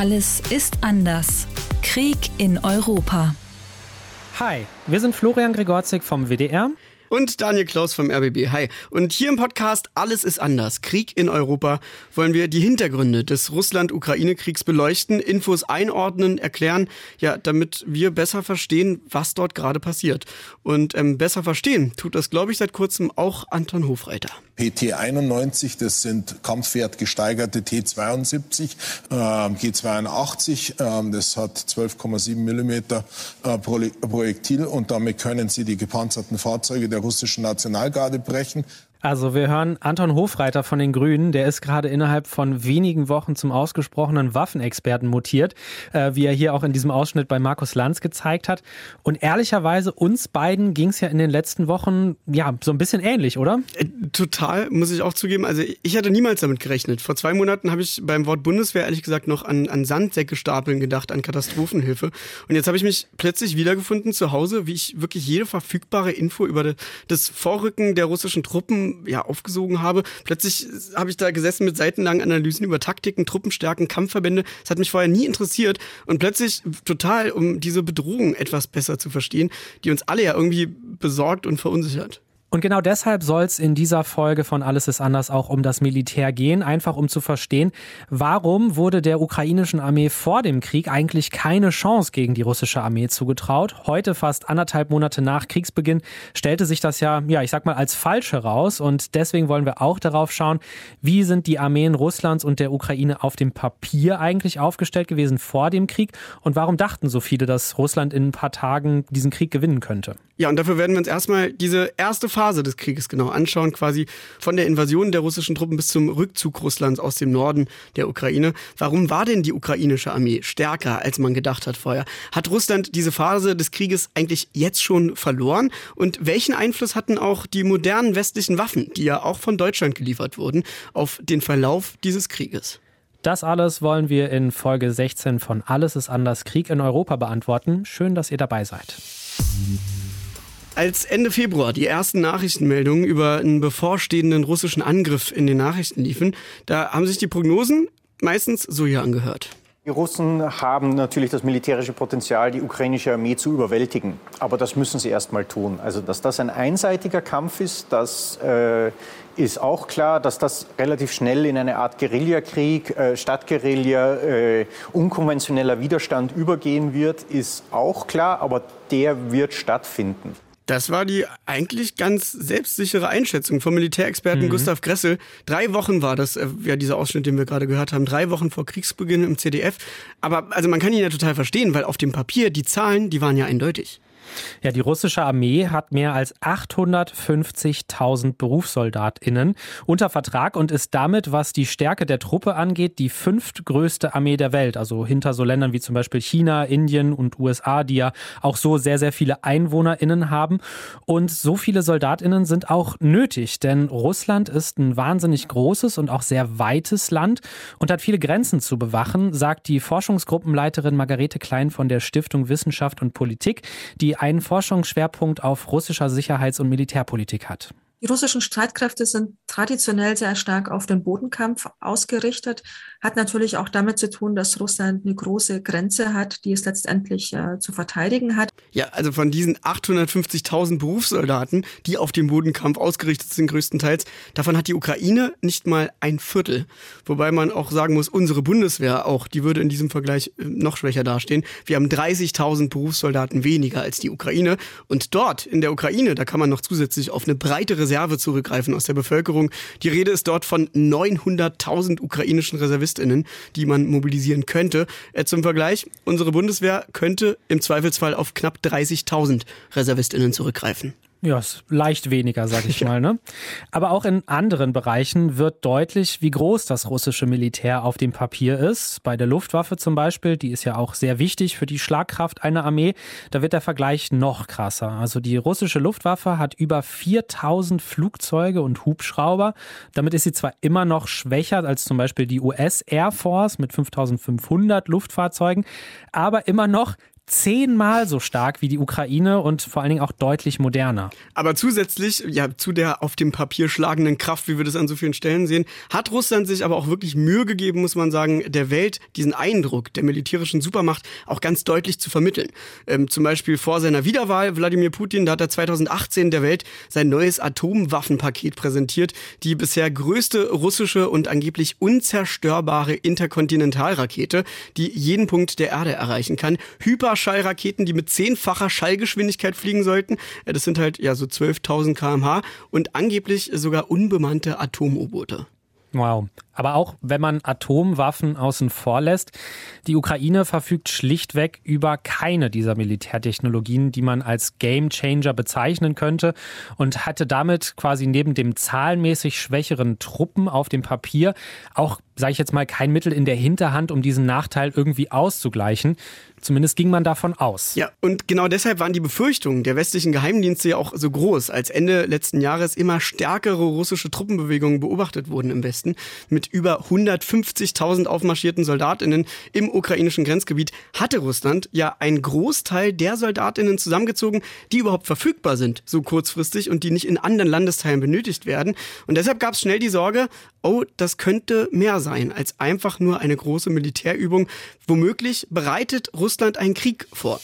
Alles ist anders. Krieg in Europa. Hi, wir sind Florian Gregorzik vom WDR und Daniel Klaus vom RBB. Hi. Und hier im Podcast Alles ist anders. Krieg in Europa wollen wir die Hintergründe des Russland-Ukraine-Kriegs beleuchten, Infos einordnen, erklären, ja, damit wir besser verstehen, was dort gerade passiert. Und ähm, besser verstehen tut das, glaube ich, seit kurzem auch Anton Hofreiter. PT91, das sind kampfwertgesteigerte T72, äh, G82, äh, das hat 12,7 Millimeter äh, Projektil und damit können sie die gepanzerten Fahrzeuge der russischen Nationalgarde brechen. Also wir hören Anton Hofreiter von den Grünen, der ist gerade innerhalb von wenigen Wochen zum ausgesprochenen Waffenexperten mutiert, äh, wie er hier auch in diesem Ausschnitt bei Markus Lanz gezeigt hat. Und ehrlicherweise, uns beiden ging es ja in den letzten Wochen ja so ein bisschen ähnlich, oder? Äh, total, muss ich auch zugeben. Also ich hatte niemals damit gerechnet. Vor zwei Monaten habe ich beim Wort Bundeswehr ehrlich gesagt noch an, an Sandsäcke stapeln gedacht, an Katastrophenhilfe. Und jetzt habe ich mich plötzlich wiedergefunden zu Hause, wie ich wirklich jede verfügbare Info über das Vorrücken der russischen Truppen ja, aufgesogen habe. Plötzlich habe ich da gesessen mit seitenlangen Analysen über Taktiken, Truppenstärken, Kampfverbände. Das hat mich vorher nie interessiert. Und plötzlich total, um diese Bedrohung etwas besser zu verstehen, die uns alle ja irgendwie besorgt und verunsichert. Und genau deshalb soll es in dieser Folge von Alles ist anders auch um das Militär gehen, einfach um zu verstehen, warum wurde der ukrainischen Armee vor dem Krieg eigentlich keine Chance gegen die russische Armee zugetraut. Heute, fast anderthalb Monate nach Kriegsbeginn, stellte sich das ja, ja, ich sag mal, als falsch heraus. Und deswegen wollen wir auch darauf schauen, wie sind die Armeen Russlands und der Ukraine auf dem Papier eigentlich aufgestellt gewesen vor dem Krieg und warum dachten so viele, dass Russland in ein paar Tagen diesen Krieg gewinnen könnte. Ja, und dafür werden wir uns erstmal diese erste Phase des Krieges genau anschauen, quasi von der Invasion der russischen Truppen bis zum Rückzug Russlands aus dem Norden der Ukraine. Warum war denn die ukrainische Armee stärker, als man gedacht hat vorher? Hat Russland diese Phase des Krieges eigentlich jetzt schon verloren? Und welchen Einfluss hatten auch die modernen westlichen Waffen, die ja auch von Deutschland geliefert wurden, auf den Verlauf dieses Krieges? Das alles wollen wir in Folge 16 von Alles ist anders Krieg in Europa beantworten. Schön, dass ihr dabei seid. Als Ende Februar die ersten Nachrichtenmeldungen über einen bevorstehenden russischen Angriff in den Nachrichten liefen, da haben sich die Prognosen meistens so hier angehört. Die Russen haben natürlich das militärische Potenzial, die ukrainische Armee zu überwältigen. Aber das müssen sie erst mal tun. Also, dass das ein einseitiger Kampf ist, das äh, ist auch klar. Dass das relativ schnell in eine Art Guerillakrieg, äh, Stadtguerilla, äh, unkonventioneller Widerstand übergehen wird, ist auch klar. Aber der wird stattfinden. Das war die eigentlich ganz selbstsichere Einschätzung vom Militärexperten mhm. Gustav Gressel. Drei Wochen war das, äh, ja, dieser Ausschnitt, den wir gerade gehört haben. Drei Wochen vor Kriegsbeginn im CDF. Aber also man kann ihn ja total verstehen, weil auf dem Papier die Zahlen, die waren ja eindeutig. Ja, die russische Armee hat mehr als 850.000 BerufssoldatInnen unter Vertrag und ist damit, was die Stärke der Truppe angeht, die fünftgrößte Armee der Welt. Also hinter so Ländern wie zum Beispiel China, Indien und USA, die ja auch so sehr, sehr viele EinwohnerInnen haben. Und so viele SoldatInnen sind auch nötig, denn Russland ist ein wahnsinnig großes und auch sehr weites Land und hat viele Grenzen zu bewachen, sagt die Forschungsgruppenleiterin Margarete Klein von der Stiftung Wissenschaft und Politik, die einen Forschungsschwerpunkt auf russischer Sicherheits- und Militärpolitik hat. Die russischen Streitkräfte sind traditionell sehr stark auf den Bodenkampf ausgerichtet. Hat natürlich auch damit zu tun, dass Russland eine große Grenze hat, die es letztendlich äh, zu verteidigen hat. Ja, also von diesen 850.000 Berufssoldaten, die auf den Bodenkampf ausgerichtet sind, größtenteils, davon hat die Ukraine nicht mal ein Viertel. Wobei man auch sagen muss, unsere Bundeswehr auch, die würde in diesem Vergleich äh, noch schwächer dastehen. Wir haben 30.000 Berufssoldaten weniger als die Ukraine. Und dort, in der Ukraine, da kann man noch zusätzlich auf eine breitere Reserve zurückgreifen aus der Bevölkerung. Die Rede ist dort von 900.000 ukrainischen Reservistinnen, die man mobilisieren könnte. Äh, zum Vergleich, unsere Bundeswehr könnte im Zweifelsfall auf knapp 30.000 Reservistinnen zurückgreifen. Ja, ist leicht weniger, sag ich mal. Ne? Aber auch in anderen Bereichen wird deutlich, wie groß das russische Militär auf dem Papier ist. Bei der Luftwaffe zum Beispiel, die ist ja auch sehr wichtig für die Schlagkraft einer Armee, da wird der Vergleich noch krasser. Also die russische Luftwaffe hat über 4000 Flugzeuge und Hubschrauber. Damit ist sie zwar immer noch schwächer als zum Beispiel die US Air Force mit 5500 Luftfahrzeugen, aber immer noch zehnmal so stark wie die Ukraine und vor allen Dingen auch deutlich moderner. Aber zusätzlich, ja, zu der auf dem Papier schlagenden Kraft, wie wir das an so vielen Stellen sehen, hat Russland sich aber auch wirklich Mühe gegeben, muss man sagen, der Welt diesen Eindruck der militärischen Supermacht auch ganz deutlich zu vermitteln. Ähm, zum Beispiel vor seiner Wiederwahl, Wladimir Putin, da hat er 2018 der Welt sein neues Atomwaffenpaket präsentiert, die bisher größte russische und angeblich unzerstörbare Interkontinentalrakete, die jeden Punkt der Erde erreichen kann. Hyperschallraketen, die mit zehnfacher Schallgeschwindigkeit fliegen sollten. Äh, das sind halt ja so 12.000 kmh und angeblich sogar unbemannte Atom-U-Boote. Wow. Aber auch wenn man Atomwaffen außen vor lässt, die Ukraine verfügt schlichtweg über keine dieser Militärtechnologien, die man als Gamechanger bezeichnen könnte und hatte damit quasi neben dem zahlenmäßig schwächeren Truppen auf dem Papier auch, sage ich jetzt mal, kein Mittel in der Hinterhand, um diesen Nachteil irgendwie auszugleichen. Zumindest ging man davon aus. Ja, und genau deshalb waren die Befürchtungen der westlichen Geheimdienste ja auch so groß, als Ende letzten Jahres immer stärkere russische Truppenbewegungen beobachtet wurden im Westen. Mit über 150.000 aufmarschierten Soldatinnen im ukrainischen Grenzgebiet hatte Russland ja einen Großteil der Soldatinnen zusammengezogen, die überhaupt verfügbar sind, so kurzfristig und die nicht in anderen Landesteilen benötigt werden. Und deshalb gab es schnell die Sorge, oh, das könnte mehr sein als einfach nur eine große Militärübung. Womöglich bereitet Russland einen Krieg vor.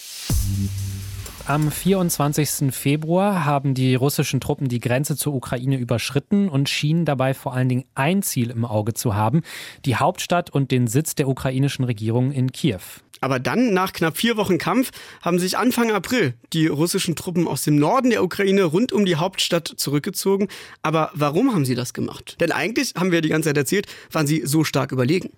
Am 24. Februar haben die russischen Truppen die Grenze zur Ukraine überschritten und schienen dabei vor allen Dingen ein Ziel im Auge zu haben, die Hauptstadt und den Sitz der ukrainischen Regierung in Kiew. Aber dann, nach knapp vier Wochen Kampf, haben sich Anfang April die russischen Truppen aus dem Norden der Ukraine rund um die Hauptstadt zurückgezogen. Aber warum haben sie das gemacht? Denn eigentlich, haben wir die ganze Zeit erzählt, waren sie so stark überlegen.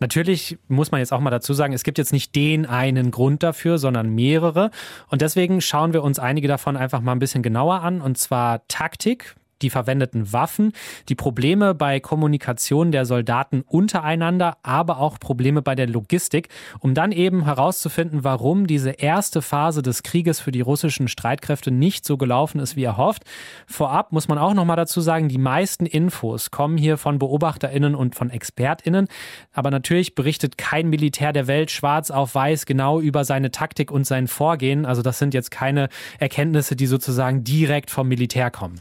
Natürlich muss man jetzt auch mal dazu sagen, es gibt jetzt nicht den einen Grund dafür, sondern mehrere. Und deswegen schauen wir uns einige davon einfach mal ein bisschen genauer an. Und zwar Taktik, die verwendeten Waffen, die Probleme bei Kommunikation der Soldaten untereinander, aber auch Probleme bei der Logistik, um dann eben herauszufinden, warum diese erste Phase des Krieges für die russischen Streitkräfte nicht so gelaufen ist, wie erhofft. Vorab muss man auch noch mal dazu sagen, die meisten Infos kommen hier von Beobachterinnen und von Expertinnen, aber natürlich berichtet kein Militär der Welt schwarz auf weiß genau über seine Taktik und sein Vorgehen, also das sind jetzt keine Erkenntnisse, die sozusagen direkt vom Militär kommen.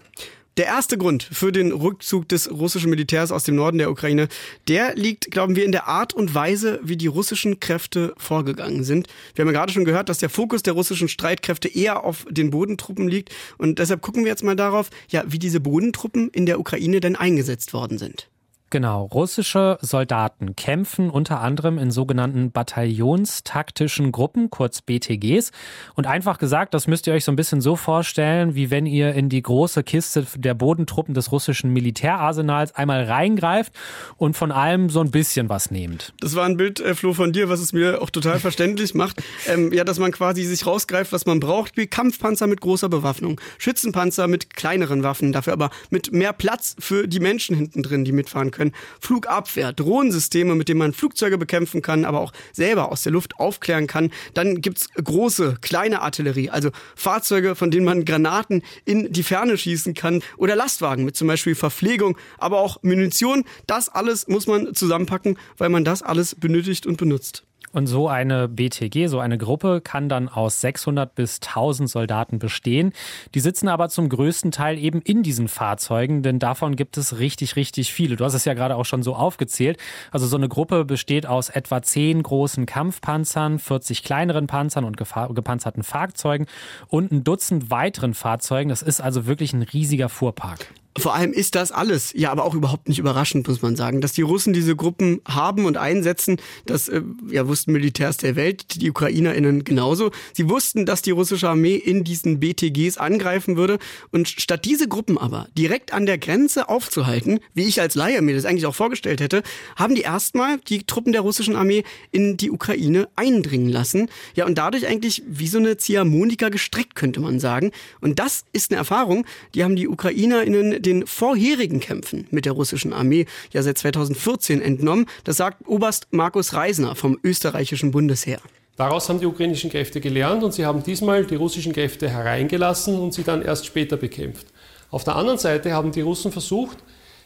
Der erste Grund für den Rückzug des russischen Militärs aus dem Norden der Ukraine, der liegt, glauben wir, in der Art und Weise, wie die russischen Kräfte vorgegangen sind. Wir haben ja gerade schon gehört, dass der Fokus der russischen Streitkräfte eher auf den Bodentruppen liegt. Und deshalb gucken wir jetzt mal darauf, ja, wie diese Bodentruppen in der Ukraine denn eingesetzt worden sind. Genau, russische Soldaten kämpfen unter anderem in sogenannten Bataillonstaktischen Gruppen, kurz BTGs. Und einfach gesagt, das müsst ihr euch so ein bisschen so vorstellen, wie wenn ihr in die große Kiste der Bodentruppen des russischen Militärarsenals einmal reingreift und von allem so ein bisschen was nehmt. Das war ein Bild, äh, Flo, von dir, was es mir auch total verständlich macht. Ähm, ja, dass man quasi sich rausgreift, was man braucht, wie Kampfpanzer mit großer Bewaffnung, Schützenpanzer mit kleineren Waffen, dafür aber mit mehr Platz für die Menschen hinten drin, die mitfahren können können, Flugabwehr, Drohnensysteme, mit denen man Flugzeuge bekämpfen kann, aber auch selber aus der Luft aufklären kann. Dann gibt's große, kleine Artillerie, also Fahrzeuge, von denen man Granaten in die Ferne schießen kann oder Lastwagen mit zum Beispiel Verpflegung, aber auch Munition. Das alles muss man zusammenpacken, weil man das alles benötigt und benutzt. Und so eine BTG, so eine Gruppe, kann dann aus 600 bis 1000 Soldaten bestehen. Die sitzen aber zum größten Teil eben in diesen Fahrzeugen, denn davon gibt es richtig, richtig viele. Du hast es ja gerade auch schon so aufgezählt. Also so eine Gruppe besteht aus etwa 10 großen Kampfpanzern, 40 kleineren Panzern und gepanzerten Fahrzeugen und ein Dutzend weiteren Fahrzeugen. Das ist also wirklich ein riesiger Fuhrpark. Vor allem ist das alles, ja, aber auch überhaupt nicht überraschend, muss man sagen. Dass die Russen diese Gruppen haben und einsetzen, das äh, ja, wussten Militärs der Welt, die UkrainerInnen genauso. Sie wussten, dass die russische Armee in diesen BTGs angreifen würde. Und statt diese Gruppen aber direkt an der Grenze aufzuhalten, wie ich als Laie mir das eigentlich auch vorgestellt hätte, haben die erstmal die Truppen der russischen Armee in die Ukraine eindringen lassen. Ja, und dadurch eigentlich wie so eine Ziehharmonika gestreckt, könnte man sagen. Und das ist eine Erfahrung, die haben die UkrainerInnen den vorherigen Kämpfen mit der russischen Armee ja seit 2014 entnommen. Das sagt Oberst Markus Reisner vom österreichischen Bundesheer. Daraus haben die ukrainischen Kräfte gelernt und sie haben diesmal die russischen Kräfte hereingelassen und sie dann erst später bekämpft. Auf der anderen Seite haben die Russen versucht,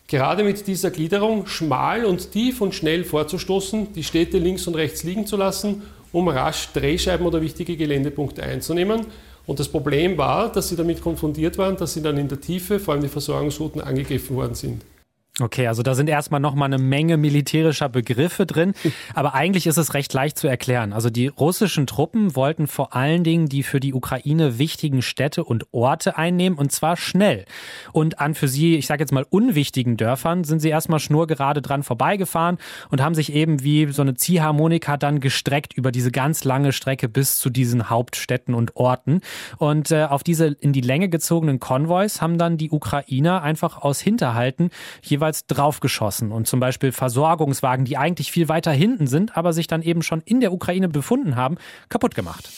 gerade mit dieser Gliederung schmal und tief und schnell vorzustoßen, die Städte links und rechts liegen zu lassen, um rasch Drehscheiben oder wichtige Geländepunkte einzunehmen. Und das Problem war, dass sie damit konfrontiert waren, dass sie dann in der Tiefe, vor allem die Versorgungsrouten, angegriffen worden sind. Okay, also da sind erstmal nochmal eine Menge militärischer Begriffe drin, aber eigentlich ist es recht leicht zu erklären. Also die russischen Truppen wollten vor allen Dingen die für die Ukraine wichtigen Städte und Orte einnehmen und zwar schnell. Und an für sie, ich sage jetzt mal unwichtigen Dörfern sind sie erstmal schnurgerade dran vorbeigefahren und haben sich eben wie so eine Ziehharmonika dann gestreckt über diese ganz lange Strecke bis zu diesen Hauptstädten und Orten. Und äh, auf diese in die Länge gezogenen Konvois haben dann die Ukrainer einfach aus Hinterhalten jeweils jeweils draufgeschossen und zum Beispiel Versorgungswagen, die eigentlich viel weiter hinten sind, aber sich dann eben schon in der Ukraine befunden haben, kaputt gemacht.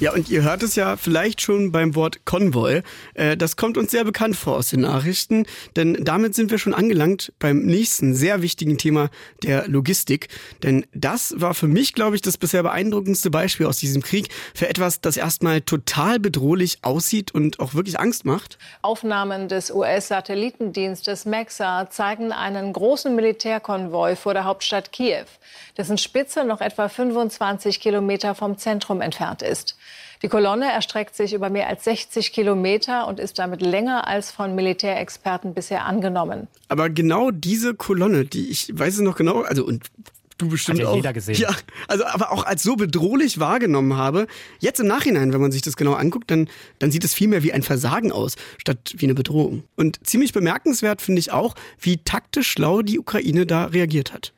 Ja, und ihr hört es ja vielleicht schon beim Wort Konvoi. Äh, das kommt uns sehr bekannt vor aus den Nachrichten, denn damit sind wir schon angelangt beim nächsten sehr wichtigen Thema der Logistik. Denn das war für mich, glaube ich, das bisher beeindruckendste Beispiel aus diesem Krieg für etwas, das erstmal total bedrohlich aussieht und auch wirklich Angst macht. Aufnahmen des US-Satellitendienstes MEXA zeigen einen großen Militärkonvoi vor der Hauptstadt Kiew, dessen Spitze noch etwa 25 Kilometer vom Zentrum entfernt ist. Die Kolonne erstreckt sich über mehr als 60 Kilometer und ist damit länger als von Militärexperten bisher angenommen. Aber genau diese Kolonne, die ich weiß es noch genau, also und du bestimmt Hat ja auch. jeder gesehen. Ja, also aber auch als so bedrohlich wahrgenommen habe. Jetzt im Nachhinein, wenn man sich das genau anguckt, dann, dann sieht es vielmehr wie ein Versagen aus, statt wie eine Bedrohung. Und ziemlich bemerkenswert finde ich auch, wie taktisch schlau die Ukraine da reagiert hat.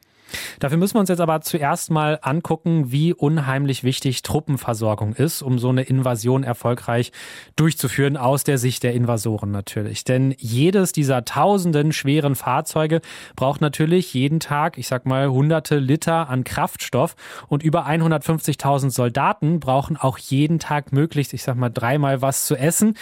Dafür müssen wir uns jetzt aber zuerst mal angucken, wie unheimlich wichtig Truppenversorgung ist, um so eine Invasion erfolgreich durchzuführen, aus der Sicht der Invasoren natürlich. Denn jedes dieser tausenden schweren Fahrzeuge braucht natürlich jeden Tag, ich sag mal, hunderte Liter an Kraftstoff und über 150.000 Soldaten brauchen auch jeden Tag möglichst, ich sag mal, dreimal was zu essen.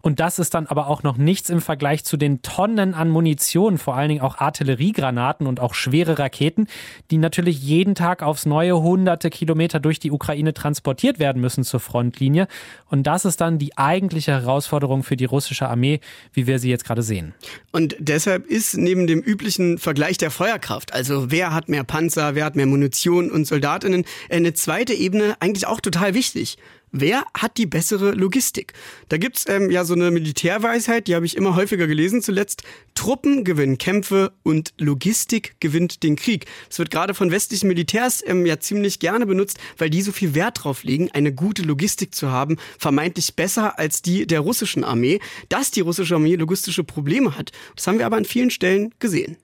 Und das ist dann aber auch noch nichts im Vergleich zu den Tonnen an Munition, vor allen Dingen auch Artilleriegranaten und auch schwere Raketen, die natürlich jeden Tag aufs neue hunderte Kilometer durch die Ukraine transportiert werden müssen zur Frontlinie. Und das ist dann die eigentliche Herausforderung für die russische Armee, wie wir sie jetzt gerade sehen. Und deshalb ist neben dem üblichen Vergleich der Feuerkraft, also wer hat mehr Panzer, wer hat mehr Munition und Soldatinnen, eine zweite Ebene eigentlich auch total wichtig. Wer hat die bessere Logistik? Da gibt's ähm, ja so eine Militärweisheit, die habe ich immer häufiger gelesen zuletzt. Truppen gewinnen Kämpfe und Logistik gewinnt den Krieg. Das wird gerade von westlichen Militärs ähm, ja ziemlich gerne benutzt, weil die so viel Wert drauf legen, eine gute Logistik zu haben, vermeintlich besser als die der russischen Armee. Dass die russische Armee logistische Probleme hat, das haben wir aber an vielen Stellen gesehen.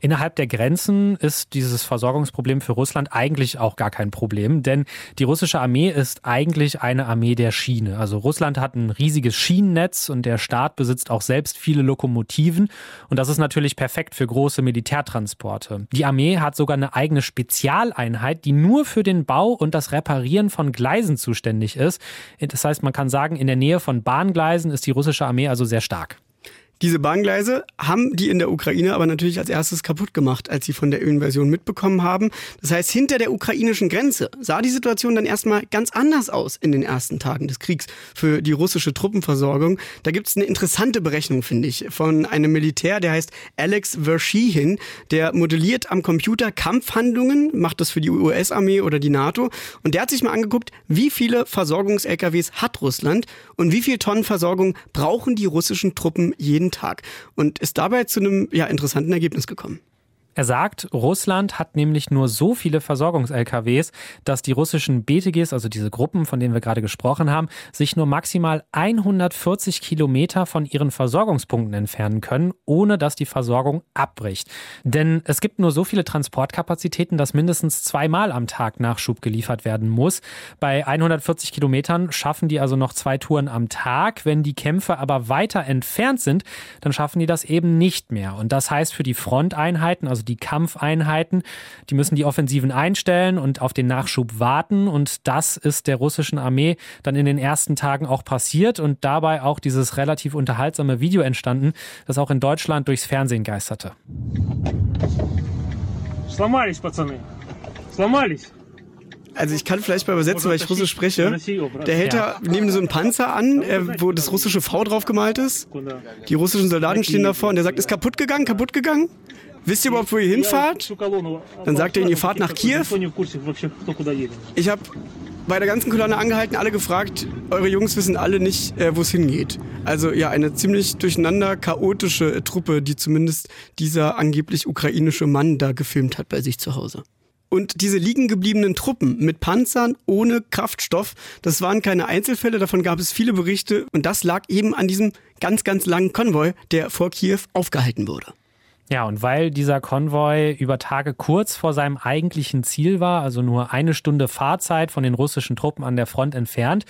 Innerhalb der Grenzen ist dieses Versorgungsproblem für Russland eigentlich auch gar kein Problem, denn die russische Armee ist eigentlich eine Armee der Schiene. Also Russland hat ein riesiges Schienennetz und der Staat besitzt auch selbst viele Lokomotiven und das ist natürlich perfekt für große Militärtransporte. Die Armee hat sogar eine eigene Spezialeinheit, die nur für den Bau und das Reparieren von Gleisen zuständig ist. Das heißt, man kann sagen, in der Nähe von Bahngleisen ist die russische Armee also sehr stark. Diese Bahngleise haben die in der Ukraine aber natürlich als erstes kaputt gemacht, als sie von der Invasion mitbekommen haben. Das heißt, hinter der ukrainischen Grenze sah die Situation dann erstmal ganz anders aus in den ersten Tagen des Kriegs für die russische Truppenversorgung. Da gibt es eine interessante Berechnung, finde ich, von einem Militär, der heißt Alex Vershihin. Der modelliert am Computer Kampfhandlungen, macht das für die US-Armee oder die NATO. Und der hat sich mal angeguckt, wie viele Versorgungs-LKWs hat Russland und wie viel Tonnen Versorgung brauchen die russischen Truppen jeden Tag und ist dabei zu einem ja, interessanten Ergebnis gekommen. Er sagt, Russland hat nämlich nur so viele Versorgungs-LKWs, dass die russischen BTGs, also diese Gruppen, von denen wir gerade gesprochen haben, sich nur maximal 140 Kilometer von ihren Versorgungspunkten entfernen können, ohne dass die Versorgung abbricht. Denn es gibt nur so viele Transportkapazitäten, dass mindestens zweimal am Tag Nachschub geliefert werden muss. Bei 140 Kilometern schaffen die also noch zwei Touren am Tag. Wenn die Kämpfe aber weiter entfernt sind, dann schaffen die das eben nicht mehr. Und das heißt für die Fronteinheiten, also die Kampfeinheiten, die müssen die Offensiven einstellen und auf den Nachschub warten. Und das ist der russischen Armee dann in den ersten Tagen auch passiert und dabei auch dieses relativ unterhaltsame Video entstanden, das auch in Deutschland durchs Fernsehen geisterte. Сломались, пацаны. Сломались. Also ich kann vielleicht mal übersetzen, weil ich Russisch spreche. Der hält da neben so einen Panzer an, äh, wo das russische V drauf gemalt ist. Die russischen Soldaten stehen davor und der sagt, ist kaputt gegangen, kaputt gegangen? Wisst ihr überhaupt, wo ihr hinfahrt? Dann sagt er ihnen, ihr fahrt nach Kiew. Ich habe bei der ganzen Kolonne angehalten, alle gefragt, eure Jungs wissen alle nicht, äh, wo es hingeht. Also ja, eine ziemlich durcheinander chaotische äh, Truppe, die zumindest dieser angeblich ukrainische Mann da gefilmt hat bei sich zu Hause. Und diese liegen gebliebenen Truppen mit Panzern ohne Kraftstoff, das waren keine Einzelfälle, davon gab es viele Berichte und das lag eben an diesem ganz, ganz langen Konvoi, der vor Kiew aufgehalten wurde. Ja, und weil dieser Konvoi über Tage kurz vor seinem eigentlichen Ziel war, also nur eine Stunde Fahrzeit von den russischen Truppen an der Front entfernt,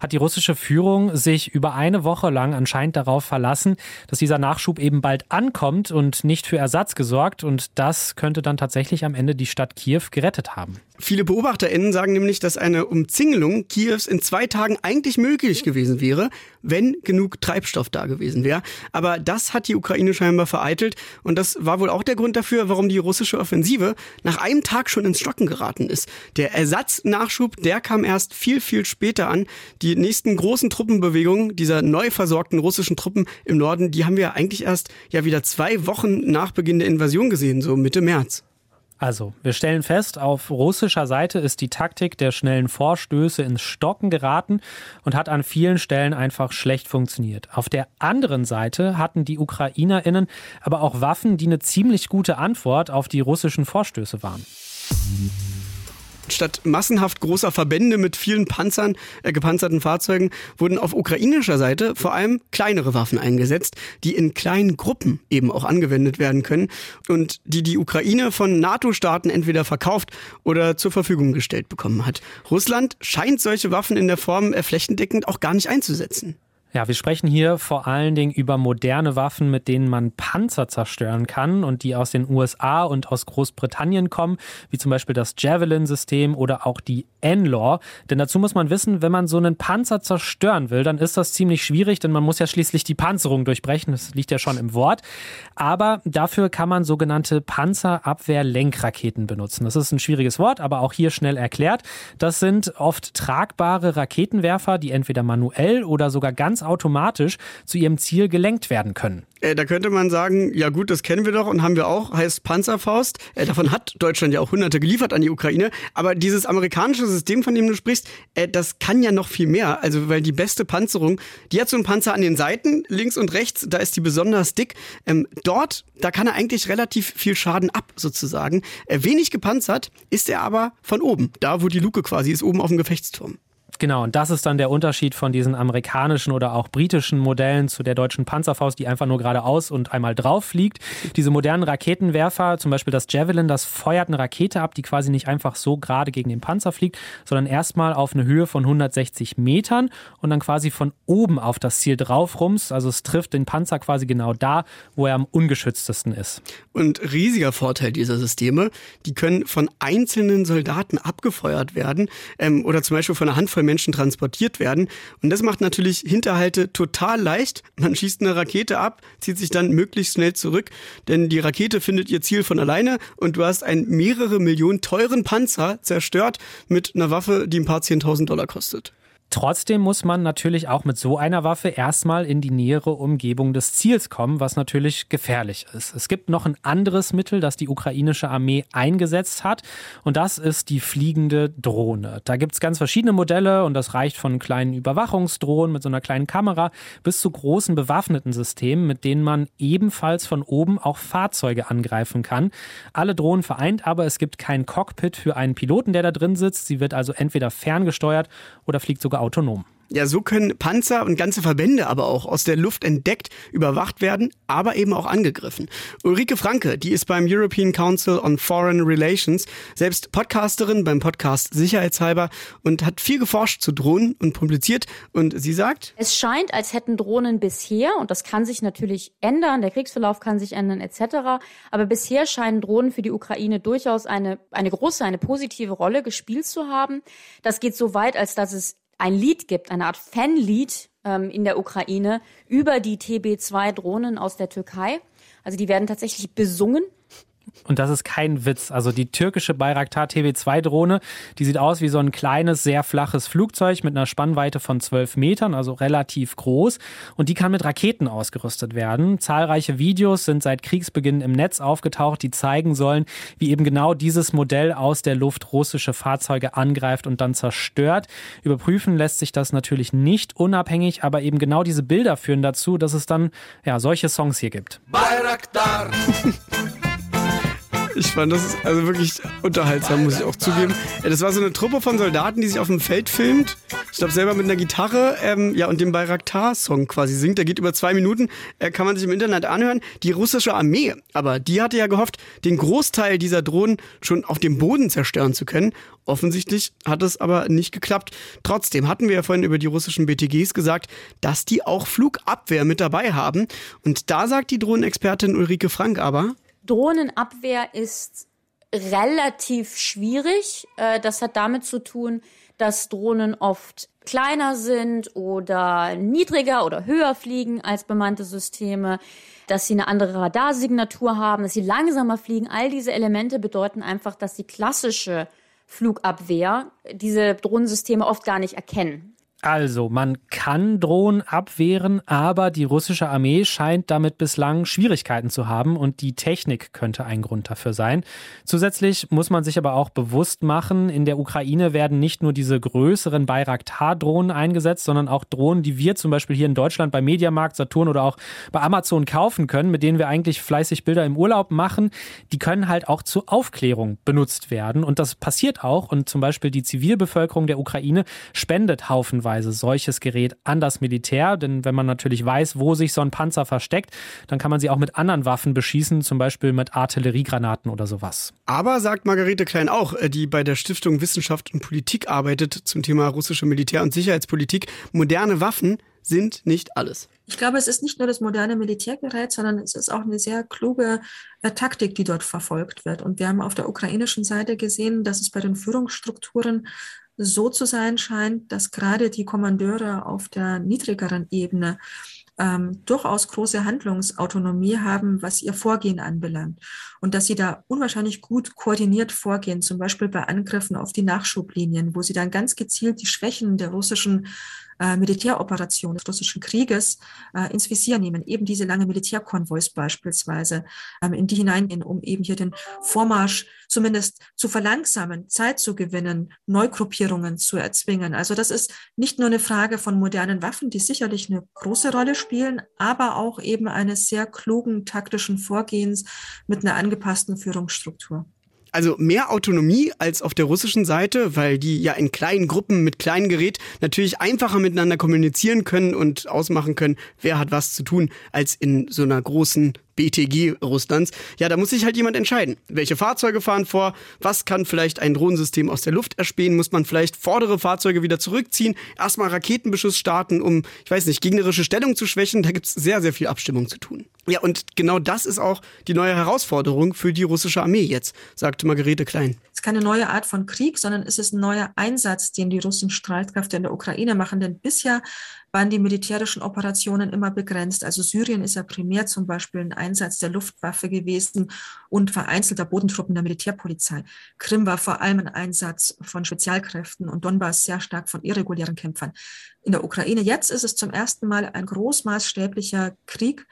hat die russische Führung sich über eine Woche lang anscheinend darauf verlassen, dass dieser Nachschub eben bald ankommt und nicht für Ersatz gesorgt. Und das könnte dann tatsächlich am Ende die Stadt Kiew gerettet haben. Viele BeobachterInnen sagen nämlich, dass eine Umzingelung Kiews in zwei Tagen eigentlich möglich gewesen wäre, wenn genug Treibstoff da gewesen wäre. Aber das hat die Ukraine scheinbar vereitelt und das war wohl auch der Grund dafür, warum die russische Offensive nach einem Tag schon ins Stocken geraten ist. Der Ersatznachschub, der kam erst viel, viel später an. Die nächsten großen Truppenbewegungen dieser neu versorgten russischen Truppen im Norden, die haben wir eigentlich erst ja wieder zwei Wochen nach Beginn der Invasion gesehen, so Mitte März. Also, wir stellen fest, auf russischer Seite ist die Taktik der schnellen Vorstöße ins Stocken geraten und hat an vielen Stellen einfach schlecht funktioniert. Auf der anderen Seite hatten die Ukrainerinnen aber auch Waffen, die eine ziemlich gute Antwort auf die russischen Vorstöße waren. Statt massenhaft großer Verbände mit vielen Panzern, äh, gepanzerten Fahrzeugen wurden auf ukrainischer Seite vor allem kleinere Waffen eingesetzt, die in kleinen Gruppen eben auch angewendet werden können und die die Ukraine von NATO-Staaten entweder verkauft oder zur Verfügung gestellt bekommen hat. Russland scheint solche Waffen in der Form äh, flächendeckend auch gar nicht einzusetzen. Ja, wir sprechen hier vor allen Dingen über moderne Waffen, mit denen man Panzer zerstören kann und die aus den USA und aus Großbritannien kommen, wie zum Beispiel das Javelin-System oder auch die N-Law. Denn dazu muss man wissen, wenn man so einen Panzer zerstören will, dann ist das ziemlich schwierig, denn man muss ja schließlich die Panzerung durchbrechen. Das liegt ja schon im Wort. Aber dafür kann man sogenannte Panzerabwehr-Lenkraketen benutzen. Das ist ein schwieriges Wort, aber auch hier schnell erklärt. Das sind oft tragbare Raketenwerfer, die entweder manuell oder sogar ganz automatisch zu ihrem Ziel gelenkt werden können. Äh, da könnte man sagen, ja gut, das kennen wir doch und haben wir auch, heißt Panzerfaust. Äh, davon hat Deutschland ja auch hunderte geliefert an die Ukraine. Aber dieses amerikanische System, von dem du sprichst, äh, das kann ja noch viel mehr. Also weil die beste Panzerung, die hat so einen Panzer an den Seiten, links und rechts, da ist die besonders dick. Ähm, dort, da kann er eigentlich relativ viel Schaden ab, sozusagen. Äh, wenig gepanzert ist er aber von oben, da wo die Luke quasi ist, oben auf dem Gefechtsturm. Genau, und das ist dann der Unterschied von diesen amerikanischen oder auch britischen Modellen zu der deutschen Panzerfaust, die einfach nur geradeaus und einmal drauf fliegt. Diese modernen Raketenwerfer, zum Beispiel das Javelin, das feuert eine Rakete ab, die quasi nicht einfach so gerade gegen den Panzer fliegt, sondern erstmal auf eine Höhe von 160 Metern und dann quasi von oben auf das Ziel drauf rums. Also es trifft den Panzer quasi genau da, wo er am ungeschütztesten ist. Und riesiger Vorteil dieser Systeme, die können von einzelnen Soldaten abgefeuert werden ähm, oder zum Beispiel von einer Handvoll Menschen transportiert werden. Und das macht natürlich Hinterhalte total leicht. Man schießt eine Rakete ab, zieht sich dann möglichst schnell zurück, denn die Rakete findet ihr Ziel von alleine und du hast einen mehrere Millionen teuren Panzer zerstört mit einer Waffe, die ein paar zehntausend Dollar kostet. Trotzdem muss man natürlich auch mit so einer Waffe erstmal in die nähere Umgebung des Ziels kommen, was natürlich gefährlich ist. Es gibt noch ein anderes Mittel, das die ukrainische Armee eingesetzt hat, und das ist die fliegende Drohne. Da gibt es ganz verschiedene Modelle und das reicht von kleinen Überwachungsdrohnen mit so einer kleinen Kamera bis zu großen bewaffneten Systemen, mit denen man ebenfalls von oben auch Fahrzeuge angreifen kann. Alle Drohnen vereint, aber es gibt kein Cockpit für einen Piloten, der da drin sitzt. Sie wird also entweder ferngesteuert oder fliegt sogar autonom. Ja, so können Panzer und ganze Verbände aber auch aus der Luft entdeckt, überwacht werden, aber eben auch angegriffen. Ulrike Franke, die ist beim European Council on Foreign Relations, selbst Podcasterin beim Podcast Sicherheitshalber und hat viel geforscht zu Drohnen und publiziert. Und sie sagt, es scheint, als hätten Drohnen bisher, und das kann sich natürlich ändern, der Kriegsverlauf kann sich ändern etc., aber bisher scheinen Drohnen für die Ukraine durchaus eine, eine große, eine positive Rolle gespielt zu haben. Das geht so weit, als dass es ein Lied gibt, eine Art Fanlied ähm, in der Ukraine über die TB2-Drohnen aus der Türkei. Also die werden tatsächlich besungen Und das ist kein Witz. Also die türkische Bayraktar TB2-Drohne, die sieht aus wie so ein kleines, sehr flaches Flugzeug mit einer Spannweite von 12 Metern, also relativ groß. Und die kann mit Raketen ausgerüstet werden. Zahlreiche Videos sind seit Kriegsbeginn im Netz aufgetaucht, die zeigen sollen, wie eben genau dieses Modell aus der Luft russische Fahrzeuge angreift und dann zerstört. Überprüfen lässt sich das natürlich nicht unabhängig, aber eben genau diese Bilder führen dazu, dass es dann ja solche Songs hier gibt. Bayraktar. Ich fand das also wirklich unterhaltsam, muss ich auch zugeben. Das war so eine Truppe von Soldaten, die sich auf dem Feld filmt. Ich glaube selber mit einer Gitarre, ähm, ja und dem Bayraktar-Song quasi singt. Der geht über zwei Minuten, äh, kann man sich im Internet anhören. Die russische Armee, aber die hatte ja gehofft, den Großteil dieser Drohnen schon auf dem Boden zerstören zu können. Offensichtlich hat es aber nicht geklappt. Trotzdem hatten wir ja vorhin über die russischen BTGs gesagt, dass die auch Flugabwehr mit dabei haben. Und da sagt die Drohnenexpertin Ulrike Frank aber, Drohnenabwehr ist relativ schwierig. Äh, das hat damit zu tun, dass Drohnen oft kleiner sind oder niedriger oder höher fliegen als bemannte Systeme, dass sie eine andere Radarsignatur haben, dass sie langsamer fliegen. All diese Elemente bedeuten einfach, dass die klassische Flugabwehr diese Drohnensysteme oft gar nicht erkennen. Also, man kann Drohnen abwehren, aber die russische Armee scheint damit bislang Schwierigkeiten zu haben und die Technik könnte ein Grund dafür sein. Zusätzlich muss man sich aber auch bewusst machen, in der Ukraine werden nicht nur diese größeren Bayraktar-Drohnen eingesetzt, sondern auch Drohnen, die wir zum Beispiel hier in Deutschland bei Mediamarkt, Saturn oder auch bei Amazon kaufen können, mit denen wir eigentlich fleißig Bilder im Urlaub machen. Die können halt auch zur Aufklärung benutzt werden und das passiert auch und zum Beispiel die Zivilbevölkerung der Ukraine spendet haufenweise beispielsweise solches Gerät an das Militär. Denn wenn man natürlich weiß, wo sich so ein Panzer versteckt, dann kann man sie auch mit anderen Waffen beschießen, zum Beispiel mit Artilleriegranaten oder sowas. Aber, sagt Margarete Klein auch, äh, die bei der Stiftung Wissenschaft und Politik arbeitet zum Thema russische Militär- und Sicherheitspolitik, moderne Waffen sind nicht alles. Ich glaube, es ist nicht nur das moderne Militärgerät, sondern es ist auch eine sehr kluge äh, Taktik, die dort verfolgt wird. Und wir haben auf der ukrainischen Seite gesehen, dass es bei den Führungsstrukturen so zu sein scheint, dass gerade die Kommandeure auf der niedrigeren Ebene ähm, durchaus große Handlungsautonomie haben, was ihr Vorgehen anbelangt. Und dass sie da unwahrscheinlich gut koordiniert vorgehen, zum Beispiel bei Angriffen auf die Nachschublinien, wo sie dann ganz gezielt die Schwächen der russischen äh, Militäroperation des russischen Krieges äh, ins Visier nehmen, eben diese lange Militärkonvois beispielsweise, ähm, in die hineingehen, um eben hier den Vormarsch zumindest zu verlangsamen, Zeit zu gewinnen, Neugruppierungen zu erzwingen. Also das ist nicht nur eine Frage von modernen Waffen, die sicherlich eine große Rolle spielen, aber auch eben eines sehr klugen taktischen Vorgehens mit einer angepassten Führungsstruktur. Also mehr Autonomie als auf der russischen Seite, weil die ja in kleinen Gruppen mit kleinen Gerät natürlich einfacher miteinander kommunizieren können und ausmachen können, wer hat was zu tun, als in so einer großen BTG Russlands. Ja, da muss sich halt jemand entscheiden. Welche Fahrzeuge fahren vor? Was kann vielleicht ein Drohnensystem aus der Luft erspähen? Muss man vielleicht vordere Fahrzeuge wieder zurückziehen? Erstmal Raketenbeschuss starten, um, ich weiß nicht, gegnerische Stellung zu schwächen? Da gibt's sehr, sehr viel Abstimmung zu tun. Ja, und genau das ist auch die neue Herausforderung für die russische Armee jetzt, sagte Margarete Klein. Es ist keine neue Art von Krieg, sondern es ist ein neuer Einsatz, den die russischen Streitkräfte in der Ukraine machen. Denn bisher waren die militärischen Operationen immer begrenzt. Also Syrien ist ja primär zum Beispiel ein Einsatz der Luftwaffe gewesen und vereinzelter Bodentruppen der Militärpolizei. Krim war vor allem ein Einsatz von Spezialkräften und Donbass sehr stark von irregulären Kämpfern. In der Ukraine jetzt ist es zum ersten Mal ein großmaßstäblicher Krieg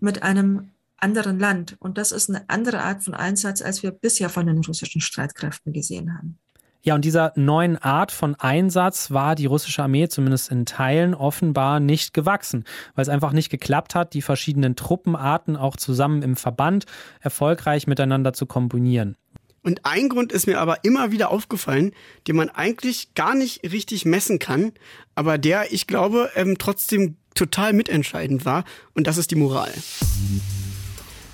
mit einem anderen Land. Und das ist eine andere Art von Einsatz, als wir bisher von den russischen Streitkräften gesehen haben. Ja, und dieser neuen Art von Einsatz war die russische Armee zumindest in Teilen offenbar nicht gewachsen, weil es einfach nicht geklappt hat, die verschiedenen Truppenarten auch zusammen im Verband erfolgreich miteinander zu kombinieren. Und ein Grund ist mir aber immer wieder aufgefallen, den man eigentlich gar nicht richtig messen kann, aber der, ich glaube, ähm, trotzdem total mitentscheidend war, und das ist die Moral.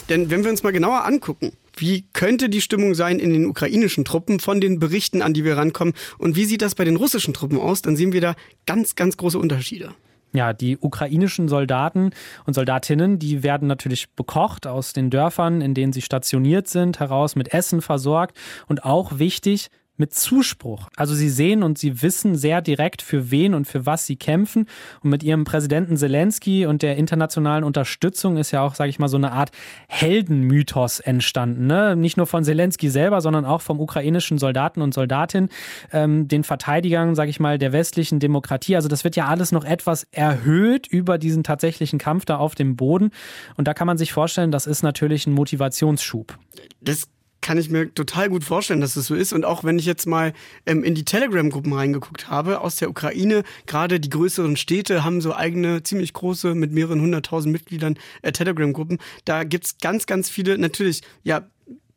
Denn wenn wir uns mal genauer angucken, wie könnte die Stimmung sein in den ukrainischen Truppen von den Berichten, an die wir rankommen? Und wie sieht das bei den russischen Truppen aus? Dann sehen wir da ganz, ganz große Unterschiede. Ja, die ukrainischen Soldaten und Soldatinnen, die werden natürlich bekocht aus den Dörfern, in denen sie stationiert sind, heraus mit Essen versorgt und auch wichtig, mit Zuspruch. Also sie sehen und sie wissen sehr direkt, für wen und für was sie kämpfen. Und mit ihrem Präsidenten Zelensky und der internationalen Unterstützung ist ja auch, sage ich mal, so eine Art Heldenmythos entstanden. Ne? Nicht nur von Zelensky selber, sondern auch vom ukrainischen Soldaten und Soldatinnen, ähm, den Verteidigern, sage ich mal, der westlichen Demokratie. Also das wird ja alles noch etwas erhöht über diesen tatsächlichen Kampf da auf dem Boden. Und da kann man sich vorstellen, das ist natürlich ein Motivationsschub. Das kann ich mir total gut vorstellen, dass es das so ist. Und auch wenn ich jetzt mal ähm, in die Telegram-Gruppen reingeguckt habe aus der Ukraine, gerade die größeren Städte haben so eigene, ziemlich große, mit mehreren hunderttausend Mitgliedern äh, Telegram-Gruppen. Da gibt's ganz, ganz viele, natürlich, ja,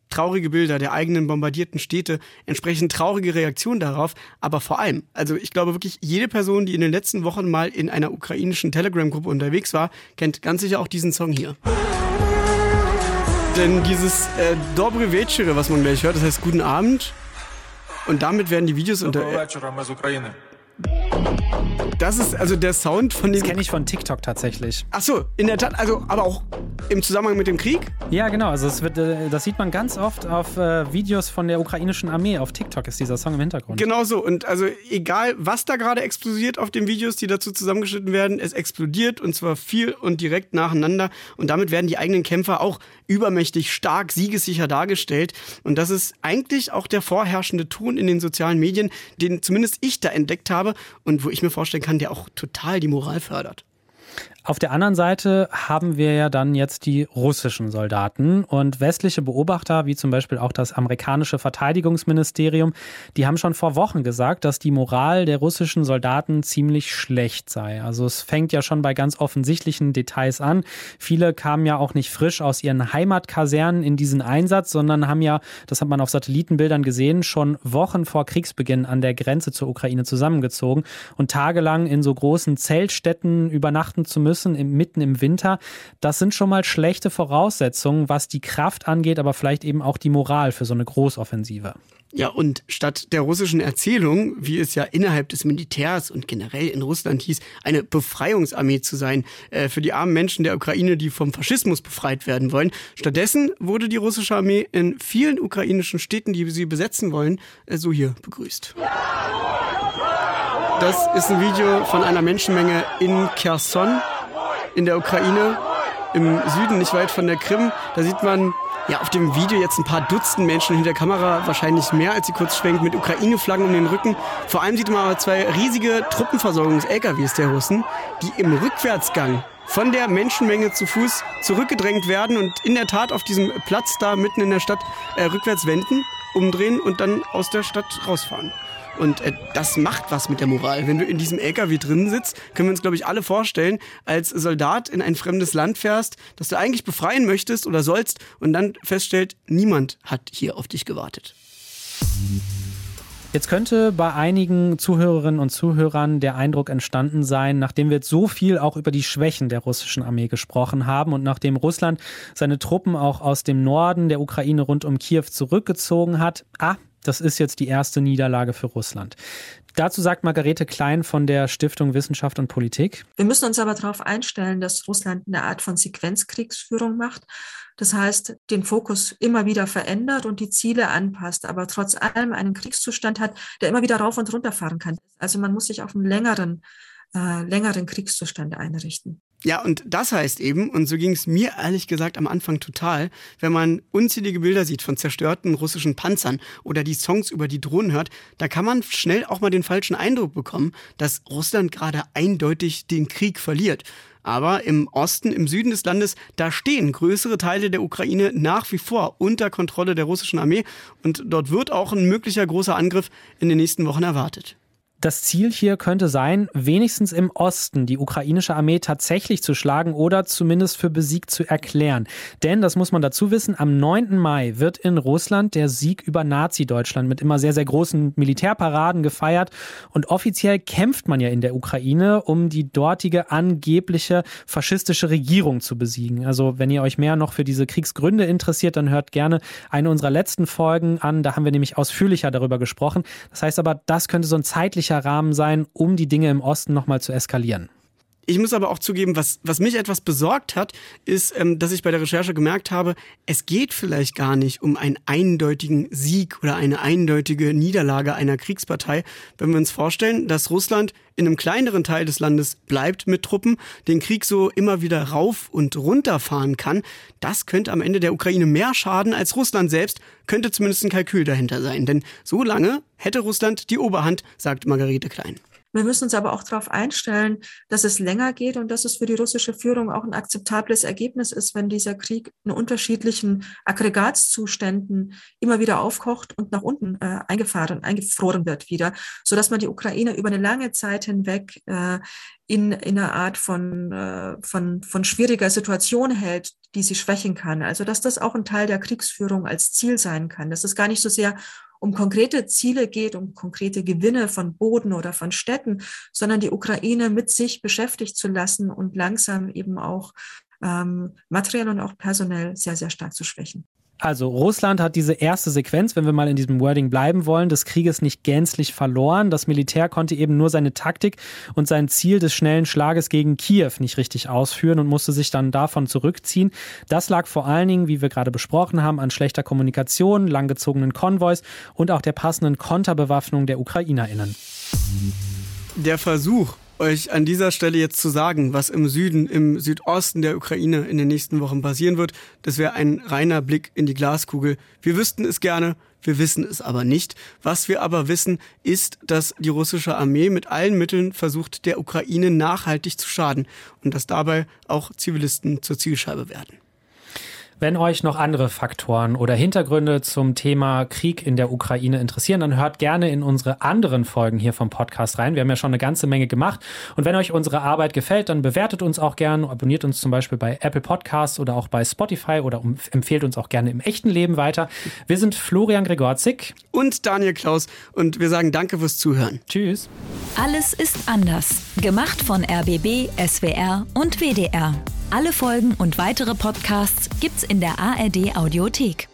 traurige Bilder der eigenen bombardierten Städte, entsprechend traurige Reaktionen darauf, aber vor allem, also ich glaube wirklich, jede Person, die in den letzten Wochen mal in einer ukrainischen Telegram-Gruppe unterwegs war, kennt ganz sicher auch diesen Song hier. Denn dieses äh, Dobre Vecere, was man gleich hört, das heißt Guten Abend. Und damit werden die Videos unter. Das ist also der Sound von dem. Das kenne ich von TikTok tatsächlich. Ach so, in der Tat, also aber auch im Zusammenhang mit dem Krieg? Ja, genau. Also es wird, äh, das sieht man ganz oft auf äh, Videos von der ukrainischen Armee. Auf TikTok ist dieser Song im Hintergrund. Genau so. Und also egal, was da gerade explodiert auf den Videos, die dazu zusammengeschnitten werden, es explodiert und zwar viel und direkt nacheinander. Und damit werden die eigenen Kämpfer auch übermächtig stark, siegessicher dargestellt. Und das ist eigentlich auch der vorherrschende Ton in den sozialen Medien, den zumindest ich da entdeckt habe und wo ich mir vorstellen kann, der auch total die Moral fördert. Auf der anderen Seite haben wir ja dann jetzt die russischen Soldaten und westliche Beobachter, wie zum Beispiel auch das amerikanische Verteidigungsministerium, die haben schon vor Wochen gesagt, dass die Moral der russischen Soldaten ziemlich schlecht sei. Also es fängt ja schon bei ganz offensichtlichen Details an. Viele kamen ja auch nicht frisch aus ihren Heimatkasernen in diesen Einsatz, sondern haben ja, das hat man auf Satellitenbildern gesehen, schon Wochen vor Kriegsbeginn an der Grenze zur Ukraine zusammengezogen und tagelang in so großen Zeltstätten übernachten zu müssen müssen, im, mitten im Winter. Das sind schon mal schlechte Voraussetzungen, was die Kraft angeht, aber vielleicht eben auch die Moral für so eine Großoffensive. Ja, und statt der russischen Erzählung, wie es ja innerhalb des Militärs und generell in Russland hieß, eine Befreiungsarmee zu sein äh, für die armen Menschen der Ukraine, die vom Faschismus befreit werden wollen. Stattdessen wurde die russische Armee in vielen ukrainischen Städten, die sie besetzen wollen, äh, so hier begrüßt. Das ist ein Video von einer Menschenmenge in Kherson in der Ukraine, im Süden, nicht weit von der Krim. Da sieht man ja auf dem Video jetzt ein paar Dutzend Menschen hinter der Kamera, wahrscheinlich mehr, als sie kurz schwenkt, mit Ukraine-Flaggen um den Rücken. Vor allem sieht man aber zwei riesige Truppenversorgungs-LKWs der Russen, die im Rückwärtsgang von der Menschenmenge zu Fuß zurückgedrängt werden und in der Tat auf diesem Platz da mitten in der Stadt äh, rückwärts wenden, umdrehen und dann aus der Stadt rausfahren. Und äh, das macht was mit der Moral. Wenn du in diesem LKW drin sitzt, können wir uns, glaube ich, alle vorstellen, als Soldat in ein fremdes Land fährst, das du eigentlich befreien möchtest oder sollst und dann feststellt, niemand hat hier auf dich gewartet. Jetzt könnte bei einigen Zuhörerinnen und Zuhörern der Eindruck entstanden sein, nachdem wir jetzt so viel auch über die Schwächen der russischen Armee gesprochen haben und nachdem Russland seine Truppen auch aus dem Norden der Ukraine rund um Kiew zurückgezogen hat, ah, das ist jetzt die erste Niederlage für Russland. Dazu sagt Margarete Klein von der Stiftung Wissenschaft und Politik. Wir müssen uns aber darauf einstellen, dass Russland eine Art von Sequenzkriegsführung macht. Das heißt, den Fokus immer wieder verändert und die Ziele anpasst, aber trotz allem einen Kriegszustand hat, der immer wieder rauf und runter fahren kann. Also man muss sich auf einen längeren, äh, längeren Kriegszustand einrichten. Ja, und das heißt eben, und so ging es mir ehrlich gesagt am Anfang total, wenn man unzählige Bilder sieht von zerstörten russischen Panzern oder die Songs über die Drohnen hört, da kann man schnell auch mal den falschen Eindruck bekommen, dass Russland gerade eindeutig den Krieg verliert. Aber im Osten, im Süden des Landes, da stehen größere Teile der Ukraine nach wie vor unter Kontrolle der russischen Armee und dort wird auch ein möglicher großer Angriff in den nächsten Wochen erwartet. Das Ziel hier könnte sein, wenigstens im Osten die ukrainische Armee tatsächlich zu schlagen oder zumindest für besiegt zu erklären. Denn, das muss man dazu wissen, am 9. Mai wird in Russland der Sieg über Nazi-Deutschland mit immer sehr, sehr großen Militärparaden gefeiert. Und offiziell kämpft man ja in der Ukraine, um die dortige angebliche faschistische Regierung zu besiegen. Also, wenn ihr euch mehr noch für diese Kriegsgründe interessiert, dann hört gerne eine unserer letzten Folgen an. Da haben wir nämlich ausführlicher darüber gesprochen. Das heißt aber, das könnte so ein zeitlicher Rahmen sein, um die Dinge im Osten nochmal zu eskalieren. Ich muss aber auch zugeben, was, was mich etwas besorgt hat, ist, ähm, dass ich bei der Recherche gemerkt habe, es geht vielleicht gar nicht um einen eindeutigen Sieg oder eine eindeutige Niederlage einer Kriegspartei, wenn wir uns vorstellen, dass Russland in einem kleineren Teil des Landes bleibt mit Truppen, den Krieg so immer wieder rauf und runter fahren kann. Das könnte am Ende der Ukraine mehr schaden als Russland selbst, könnte zumindest ein Kalkül dahinter sein. Denn so lange hätte Russland die Oberhand, sagt Margarete Klein. Wir müssen uns aber auch darauf einstellen, dass es länger geht und dass es für die russische Führung auch ein akzeptables Ergebnis ist, wenn dieser Krieg in unterschiedlichen Aggregatzuständen immer wieder aufkocht und nach unten äh, eingefahren, eingefroren wird wieder, so dass man die Ukraine über eine lange Zeit hinweg äh, in, in einer Art von, äh, von, von schwieriger Situation hält, die sie schwächen kann. Also dass das auch ein Teil der Kriegsführung als Ziel sein kann, dass es gar nicht so sehr um konkrete Ziele geht, um konkrete Gewinne von Boden oder von Städten, sondern die Ukraine mit sich beschäftigt zu lassen und langsam eben auch ähm, materiell und auch personell sehr, sehr stark zu schwächen. Also Russland hat diese erste Sequenz, wenn wir mal in diesem Wording bleiben wollen, des Krieges nicht gänzlich verloren. Das Militär konnte eben nur seine Taktik und sein Ziel des schnellen Schlages gegen Kiew nicht richtig ausführen und musste sich dann davon zurückziehen. Das lag vor allen Dingen, wie wir gerade besprochen haben, an schlechter Kommunikation, langgezogenen Konvois und auch der passenden Konterbewaffnung der Ukrainerinnen. Der Versuch, euch an dieser Stelle jetzt zu sagen, was im Süden, im Südosten der Ukraine in den nächsten Wochen passieren wird, das wäre ein reiner Blick in die Glaskugel. Wir wüssten es gerne, wir wissen es aber nicht. Was wir aber wissen, ist, dass die russische Armee mit allen Mitteln versucht, der Ukraine nachhaltig zu schaden und dass dabei auch Zivilisten zur Zielscheibe werden. Wenn euch noch andere Faktoren oder Hintergründe zum Thema Krieg in der Ukraine interessieren, dann hört gerne in unsere anderen Folgen hier vom Podcast rein. Wir haben ja schon eine ganze Menge gemacht. Und wenn euch unsere Arbeit gefällt, dann bewertet uns auch gerne, abonniert uns zum Beispiel bei Apple Podcasts oder auch bei Spotify oder empfehlt uns auch gerne im echten Leben weiter. Wir sind Florian Gregorzik und Daniel Klaus und wir sagen Danke fürs Zuhören. Tschüss. Alles ist anders. Gemacht von RBB, SWR und WDR. Alle Folgen und weitere Podcasts gibt's in der ARD Audiothek.